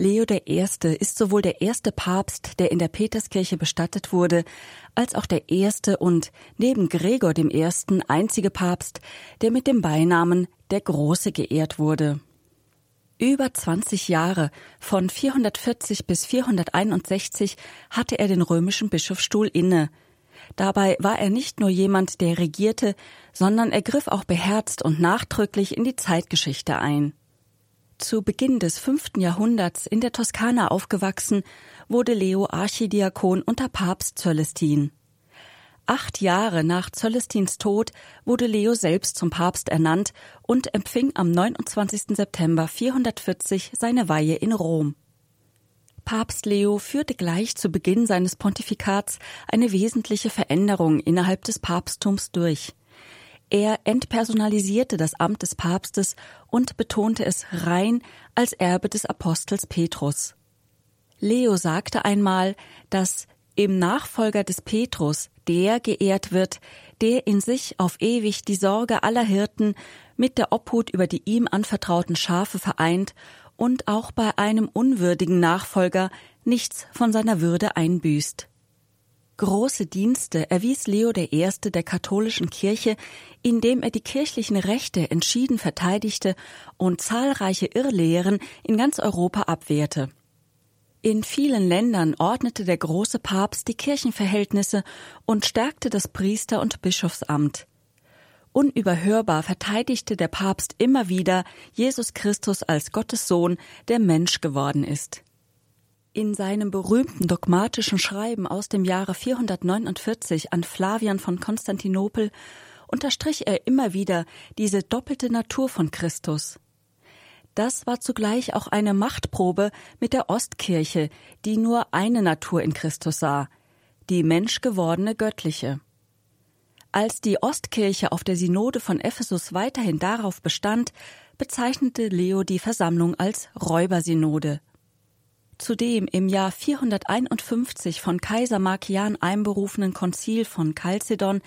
Leo I. ist sowohl der erste Papst, der in der Peterskirche bestattet wurde, als auch der erste und neben Gregor I. einzige Papst, der mit dem Beinamen der Große geehrt wurde. Über 20 Jahre, von 440 bis 461, hatte er den römischen Bischofsstuhl inne. Dabei war er nicht nur jemand, der regierte, sondern er griff auch beherzt und nachdrücklich in die Zeitgeschichte ein. Zu Beginn des fünften Jahrhunderts in der Toskana aufgewachsen, wurde Leo Archidiakon unter Papst Zöllestin. Acht Jahre nach Zöllestins Tod wurde Leo selbst zum Papst ernannt und empfing am 29. September 440 seine Weihe in Rom. Papst Leo führte gleich zu Beginn seines Pontifikats eine wesentliche Veränderung innerhalb des Papsttums durch. Er entpersonalisierte das Amt des Papstes und betonte es rein als Erbe des Apostels Petrus. Leo sagte einmal, dass im Nachfolger des Petrus der geehrt wird, der in sich auf ewig die Sorge aller Hirten mit der Obhut über die ihm anvertrauten Schafe vereint und auch bei einem unwürdigen Nachfolger nichts von seiner Würde einbüßt. Große Dienste erwies Leo I. der katholischen Kirche, indem er die kirchlichen Rechte entschieden verteidigte und zahlreiche Irrlehren in ganz Europa abwehrte. In vielen Ländern ordnete der große Papst die Kirchenverhältnisse und stärkte das Priester- und Bischofsamt. Unüberhörbar verteidigte der Papst immer wieder Jesus Christus als Gottes Sohn, der Mensch geworden ist. In seinem berühmten dogmatischen Schreiben aus dem Jahre 449 an Flavian von Konstantinopel unterstrich er immer wieder diese doppelte Natur von Christus. Das war zugleich auch eine Machtprobe mit der Ostkirche, die nur eine Natur in Christus sah, die menschgewordene göttliche. Als die Ostkirche auf der Synode von Ephesus weiterhin darauf bestand, bezeichnete Leo die Versammlung als Räubersynode. Zudem im Jahr 451 von Kaiser Markian einberufenen Konzil von Chalcedon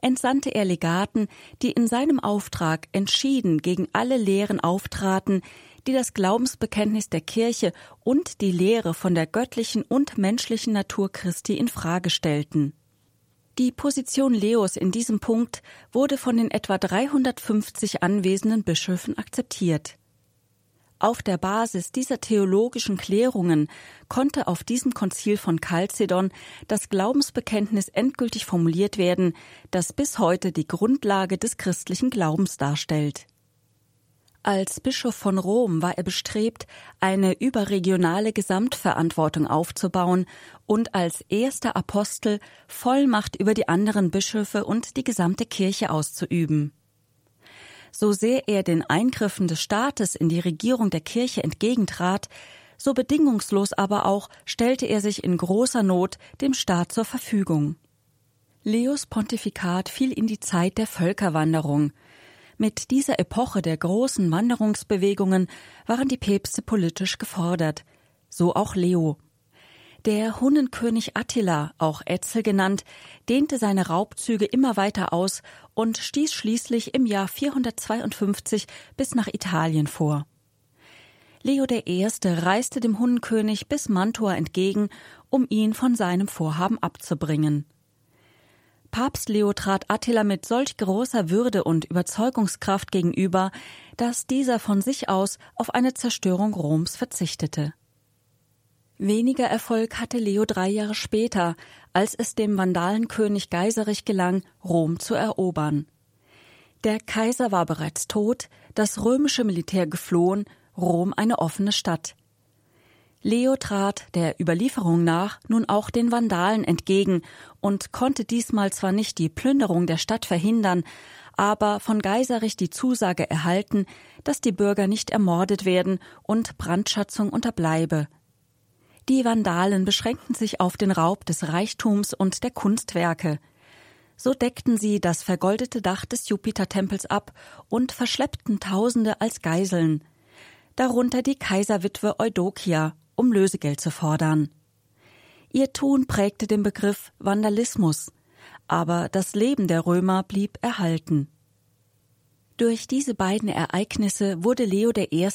entsandte er Legaten, die in seinem Auftrag entschieden gegen alle Lehren auftraten, die das Glaubensbekenntnis der Kirche und die Lehre von der göttlichen und menschlichen Natur Christi in Frage stellten. Die Position Leos in diesem Punkt wurde von den etwa 350 anwesenden Bischöfen akzeptiert. Auf der Basis dieser theologischen Klärungen konnte auf diesem Konzil von Chalcedon das Glaubensbekenntnis endgültig formuliert werden, das bis heute die Grundlage des christlichen Glaubens darstellt. Als Bischof von Rom war er bestrebt, eine überregionale Gesamtverantwortung aufzubauen und als erster Apostel Vollmacht über die anderen Bischöfe und die gesamte Kirche auszuüben. So sehr er den Eingriffen des Staates in die Regierung der Kirche entgegentrat, so bedingungslos aber auch stellte er sich in großer Not dem Staat zur Verfügung. Leos Pontifikat fiel in die Zeit der Völkerwanderung. Mit dieser Epoche der großen Wanderungsbewegungen waren die Päpste politisch gefordert, so auch Leo. Der Hunnenkönig Attila, auch Etzel genannt, dehnte seine Raubzüge immer weiter aus und stieß schließlich im Jahr 452 bis nach Italien vor. Leo I. reiste dem Hunnenkönig bis Mantua entgegen, um ihn von seinem Vorhaben abzubringen. Papst Leo trat Attila mit solch großer Würde und Überzeugungskraft gegenüber, dass dieser von sich aus auf eine Zerstörung Roms verzichtete. Weniger Erfolg hatte Leo drei Jahre später, als es dem Vandalenkönig Geiserich gelang, Rom zu erobern. Der Kaiser war bereits tot, das römische Militär geflohen, Rom eine offene Stadt. Leo trat der Überlieferung nach nun auch den Vandalen entgegen und konnte diesmal zwar nicht die Plünderung der Stadt verhindern, aber von Geiserich die Zusage erhalten, dass die Bürger nicht ermordet werden und Brandschatzung unterbleibe. Die Vandalen beschränkten sich auf den Raub des Reichtums und der Kunstwerke. So deckten sie das vergoldete Dach des Jupitertempels ab und verschleppten Tausende als Geiseln, darunter die Kaiserwitwe Eudokia, um Lösegeld zu fordern. Ihr Tun prägte den Begriff Vandalismus, aber das Leben der Römer blieb erhalten. Durch diese beiden Ereignisse wurde Leo I.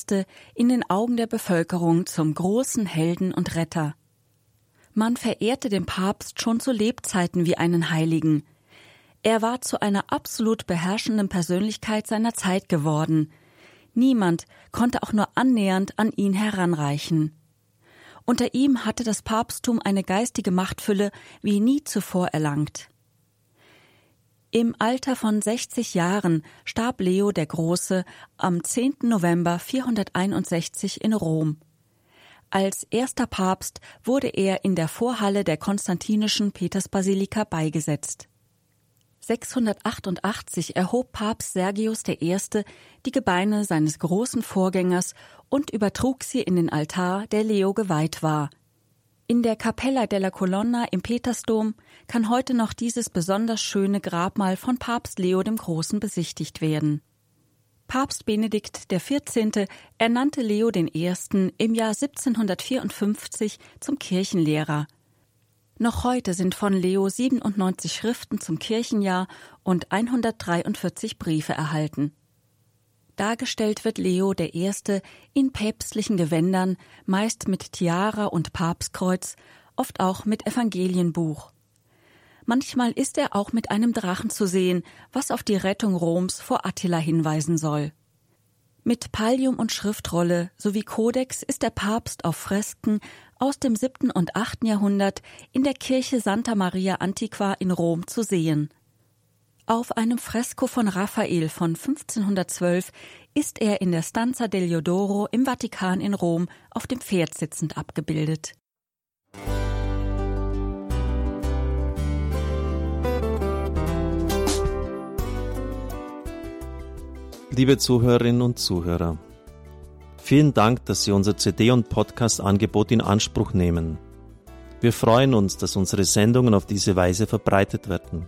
in den Augen der Bevölkerung zum großen Helden und Retter. Man verehrte den Papst schon zu Lebzeiten wie einen Heiligen. Er war zu einer absolut beherrschenden Persönlichkeit seiner Zeit geworden. Niemand konnte auch nur annähernd an ihn heranreichen. Unter ihm hatte das Papsttum eine geistige Machtfülle wie nie zuvor erlangt. Im Alter von 60 Jahren starb Leo der Große am 10. November 461 in Rom. Als erster Papst wurde er in der Vorhalle der konstantinischen Petersbasilika beigesetzt. 688 erhob Papst Sergius I. die Gebeine seines großen Vorgängers und übertrug sie in den Altar, der Leo geweiht war – in der Capella della Colonna im Petersdom kann heute noch dieses besonders schöne Grabmal von Papst Leo dem Großen besichtigt werden. Papst Benedikt XIV. ernannte Leo I. im Jahr 1754 zum Kirchenlehrer. Noch heute sind von Leo 97 Schriften zum Kirchenjahr und 143 Briefe erhalten. Dargestellt wird Leo I. in päpstlichen Gewändern, meist mit Tiara und Papstkreuz, oft auch mit Evangelienbuch. Manchmal ist er auch mit einem Drachen zu sehen, was auf die Rettung Roms vor Attila hinweisen soll. Mit Pallium und Schriftrolle sowie Kodex ist der Papst auf Fresken aus dem siebten und achten Jahrhundert in der Kirche Santa Maria Antiqua in Rom zu sehen. Auf einem Fresko von Raphael von 1512 ist er in der Stanza dell'Odoro im Vatikan in Rom auf dem Pferd sitzend abgebildet. Liebe Zuhörerinnen und Zuhörer, vielen Dank, dass Sie unser CD- und Podcast-Angebot in Anspruch nehmen. Wir freuen uns, dass unsere Sendungen auf diese Weise verbreitet werden.